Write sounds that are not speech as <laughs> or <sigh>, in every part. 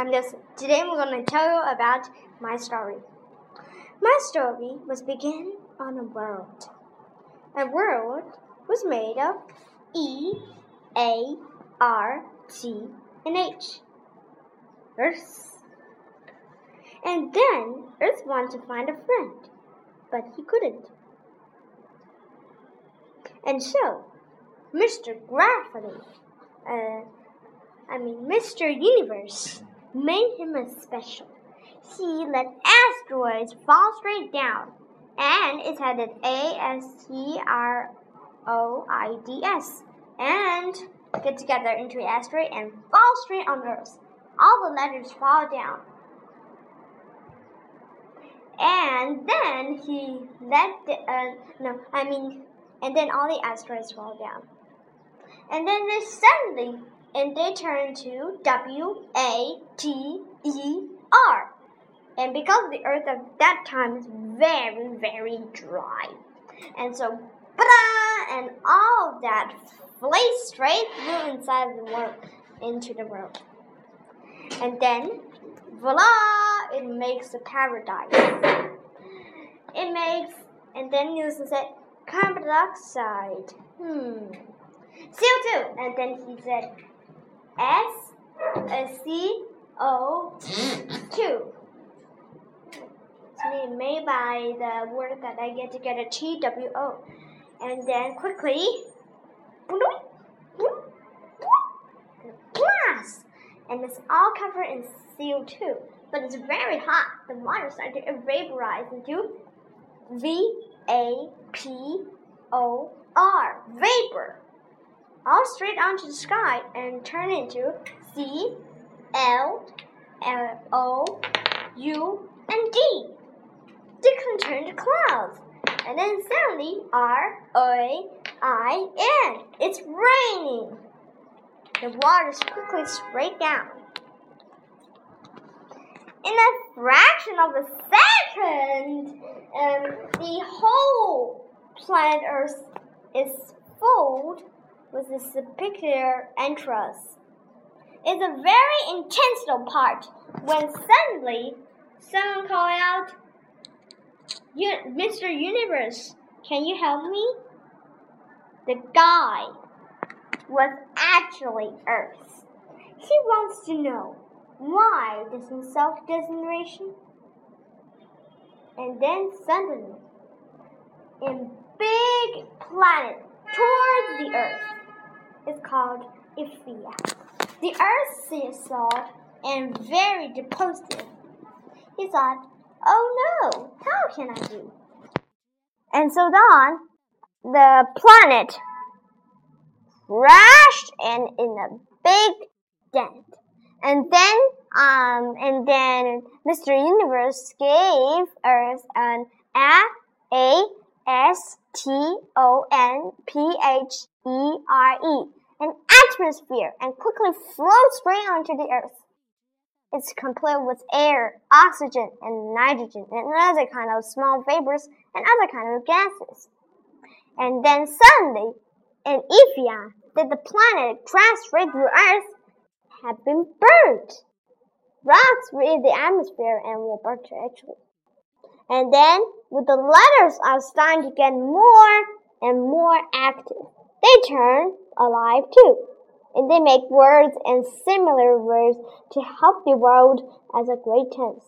I'm just today I'm gonna tell you about my story. My story was begin on a world. A world was made of E, A, R, T, and H. Earth. And then Earth wanted to find a friend, but he couldn't. And so, Mr. Gravity, uh, I mean Mr. Universe, made him a special. He let asteroids fall straight down, and it had an A S T R O I D S, and get together into an asteroid and fall straight on Earth. All the letters fall down. And then he let the, uh, no, I mean, and then all the asteroids fall down. And then suddenly, and they turn to W A T E R. And because the earth at that time is very, very dry. And so, and all of that flew straight through inside the world, into the world. And then, voila, it makes a paradise. It makes, and then Newton said, carbon dioxide. Hmm. CO2. And then he said, S, C, O, 2. It's made by the word that I get to get a T W O. And then quickly, blast! And it's all covered in CO2. But it's very hot. The water started to vaporize into V A P O R, vapor. All straight onto the sky and turn into C L L O U and D. They can turn to clouds. And then suddenly R A I N. It's raining. The water's quickly straight down. In a fraction of a second, um, the whole planet Earth is filled with this particular entrance. It's a very intentional part when suddenly someone called out, Mr. Universe, can you help me? The guy was actually Earth. He wants to know why doesn't self generation? And then suddenly, in big planet towards the Earth, it's called Iphia. The Earth salt and very depositive. He thought, oh no, how can I do? And so then, the planet crashed and in a big dent. And then, um, and then Mr. Universe gave Earth an A A S T O N P H E R E, an atmosphere, and quickly floats straight onto the Earth. It's complete with air, oxygen, and nitrogen, and other kind of small vapors and other kind of gases. And then suddenly, in Iphia, that the planet crashed straight through Earth had been burnt. Rocks were in the atmosphere and were burnt actually. And then, with the letters are starting to get more and more active, they turn alive too. And they make words and similar words to help the world as a great tense.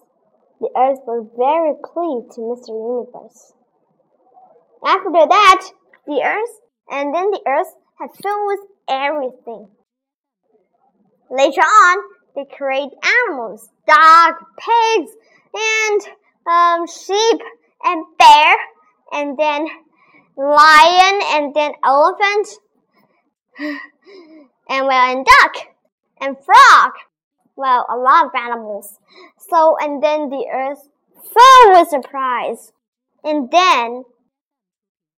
The earth was very pleased to Mr. Universe. After that, the earth, and then the earth had filled with everything. Later on, they create animals, dog, pigs, and um, sheep, and bear, and then lion, and then elephant, and well, and duck, and frog. Well, a lot of animals. So, and then the earth filled with surprise. And then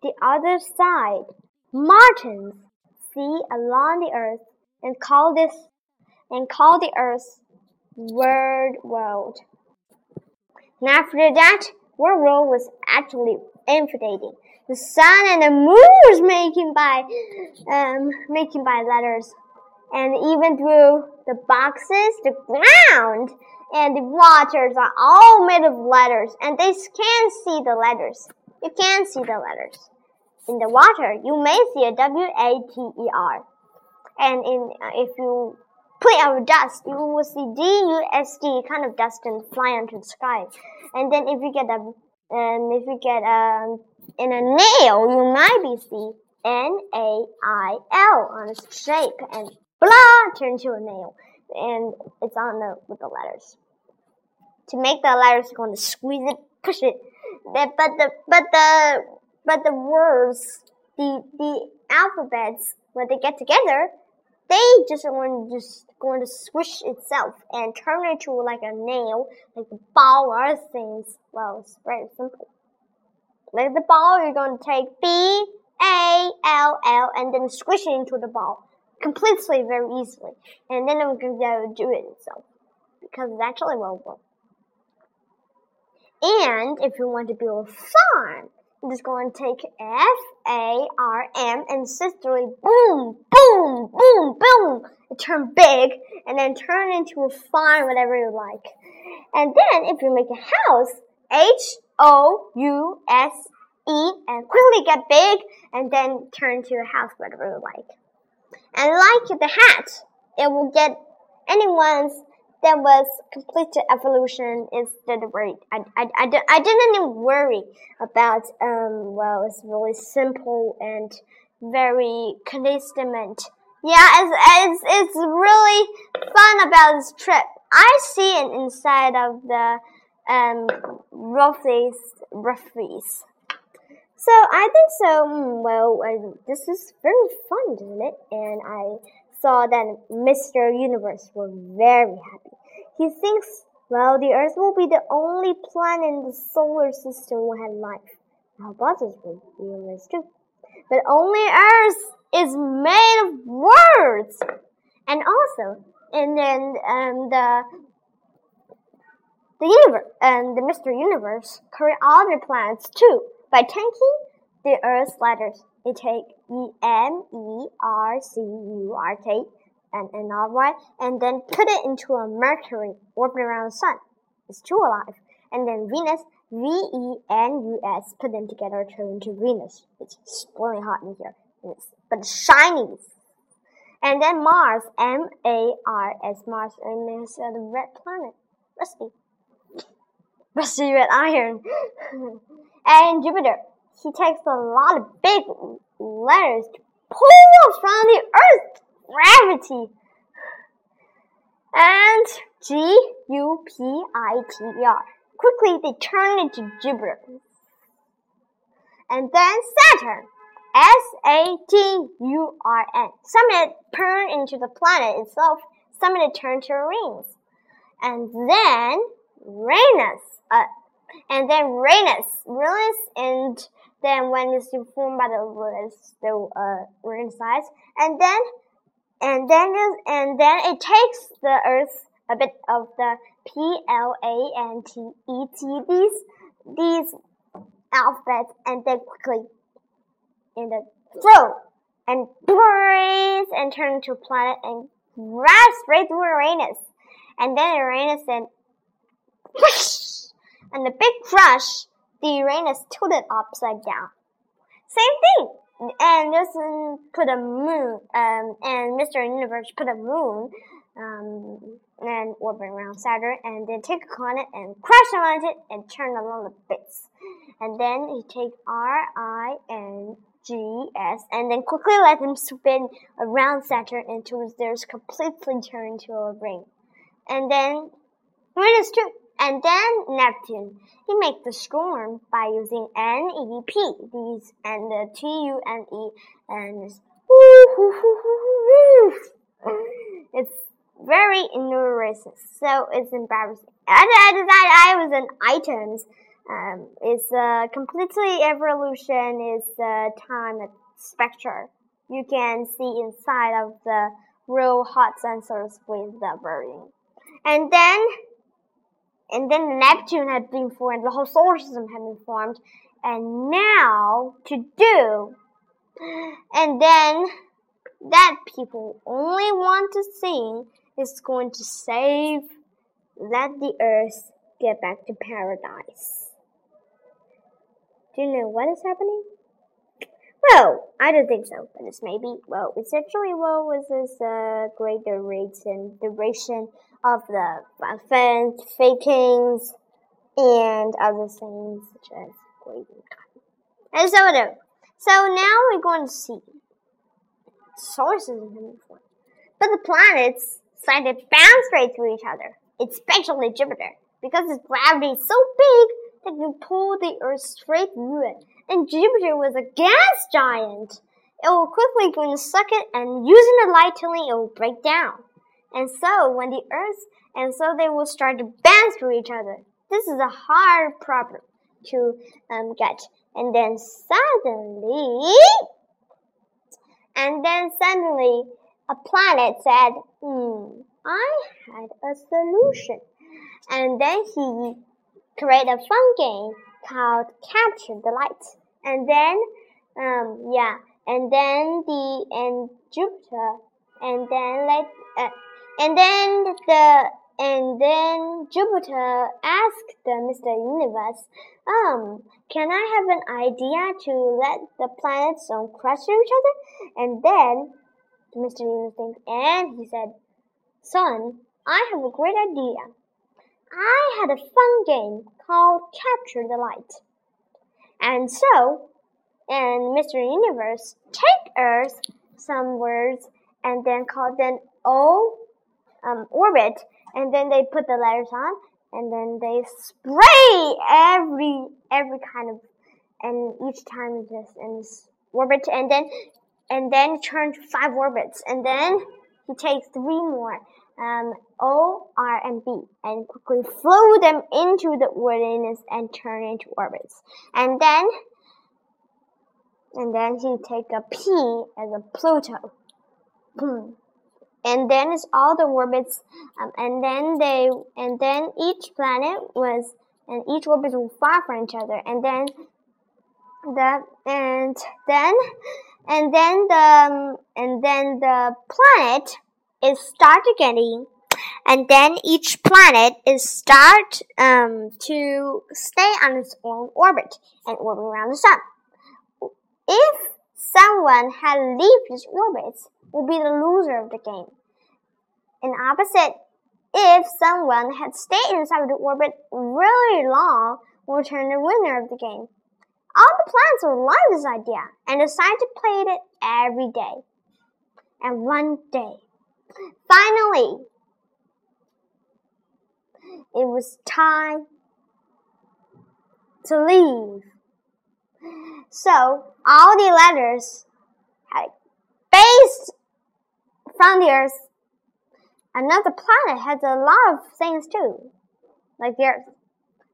the other side, martins see along the earth and call this and call the earth word world. And after that, word world was actually infiltrating. The sun and the moon was making by um, making by letters, and even through the boxes, the ground, and the waters are all made of letters, and they can't see the letters. You can't see the letters. In the water, you may see a W A T E R, and in uh, if you put out dust, you will see D U S D kind of dust and fly into the sky. And then if you get a and if you get um in a nail, you might be see N A I L on its shape and blah turn to a nail, and it's on the with the letters. To make the letters, you're going to squeeze it, push it. But the but the but the words, the the alphabets, when they get together, they just want to just going to squish itself and turn into like a nail, like a ball or things. Well, it's very simple. Like the ball, you're going to take B A L L and then squish it into the ball completely very easily, and then I'm going to do it itself because it's actually well And if you want to build a farm, I'm just going to take F A R M and sisterly boom, boom, boom, boom. It turn big and then turn into a farm, whatever you like. And then if you make a house, H O U S E, and quickly get big and then turn to a house, whatever you like. And like the hat, it will get anyone's that was complete evolution instead of worry. I, I, I, I didn't even worry about, um, well, it's really simple and very consistent. Yeah, it's, it's, it's really fun about this trip. I see it inside of the, um, roughies, roughies. So I think so. Hmm, well, I, this is very fun, isn't it? And I saw that Mr. Universe was very happy. He thinks, well, the Earth will be the only planet in the solar system will have life. Now, buzzers will be too. But only Earth is made of words. And also, and then um, the the universe and the Mr. Universe create other planets too. By taking the Earth's letters, it take E M E R C U R K and an R and then put it into a Mercury orbiting around the Sun. It's too alive. And then Venus, V E N U S, put them together turn into Venus. It's spoiling hot in here, it's, but it's shiny. And then Mars, M A R S, Mars, and it's the red planet, rusty, rusty red iron. <laughs> and Jupiter, he takes a lot of big letters to pull from the Earth's gravity. And G U P I T E R. Quickly, they turn into Jupiter. And then Saturn. S A T U R N. Some of it turn into the planet itself, some of it turn to rings. And then Uranus. Uh, and then Uranus. Uranus and then when it's formed by the the uh, ring size, and then and then and then it takes the Earth a bit of the P L A N T E T these these alphabets, and then quickly in the throat and breathe and turn into a planet and crash straight through Uranus, and then Uranus and whoosh, and the big crush the Uranus tilted upside down. Same thing. And this put a moon, um, and Mr. Universe put a moon, um, and orbit around Saturn, and then take a comet and crash around it and turn along the bits. And then he take R I N G S, and then quickly let them spin around Saturn until there's completely turned into a ring. And then Venus too. And then Neptune. He makes the storm by using N E P, these and the T U N E and it's very embarrassing. So it's embarrassing. And that I was in items. Um, it's uh, completely evolution is uh, time spectra. You can see inside of the real hot sensors with the burning. And then and then Neptune had been formed, the whole solar system had been formed, and now to do, and then that people only want to see is going to save, let the earth get back to paradise. Do you know what is happening? Well, I don't think so, but it's maybe. Well, essentially, what was this uh, great duration, duration of the uh, fence, fakings, and other things such as grading And so, whatever. So now we're going to see sources of form. But the planets started to bounce straight through each other, especially Jupiter, because its gravity is so big that you pull the Earth straight through it. And Jupiter was a gas giant. It will quickly go and suck it, and using the light till it will break down. And so, when the Earth, and so they will start to bounce through each other. This is a hard problem to um, get. And then suddenly, and then suddenly, a planet said, "Hmm, I had a solution." And then he created a fun game called Capture the Light. And then, um, yeah, and then the and Jupiter, and then let, uh, and then the and then Jupiter asked the Mr. Universe, um, can I have an idea to let the planets don't into each other? And then Mr. Universe thinks, and he said, Son, I have a great idea. I had a fun game called Capture the Light. And so, and Mr. Universe take Earth some words and then call them O um, orbit and then they put the letters on and then they spray every every kind of and each time just in orbit and then and then turn five orbits and then he takes three more um, O, R, and B and quickly flow them into the ordinance and turn into orbits. And then and then he take a P as a Pluto. Boom and then it's all the orbits, um, and then they, and then each planet was, and each orbit was far from each other, and then the, and then, and then the, um, and then the planet is start getting, and then each planet is start um, to stay on its own orbit and orbit around the sun. If someone had leave his orbits, will be the loser of the game. In opposite, if someone had stayed inside the orbit really long, would turn the winner of the game. All the plants will love this idea and decide to play it every day. And one day, finally, it was time to leave. So all the letters had based from the earth. Another planet has a lot of things too, like the Earth.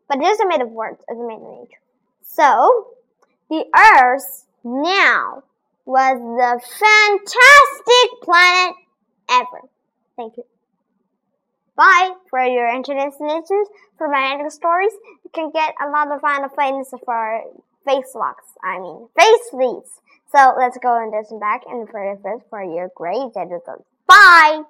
But it isn't made of words, it's made of nature. So, the Earth now was the fantastic planet ever. Thank you. Bye for your internet destinations for magic stories. You can get a lot of fun things for face locks. I mean, face leads. So let's go and listen back and for first for your grades episodes. Bye!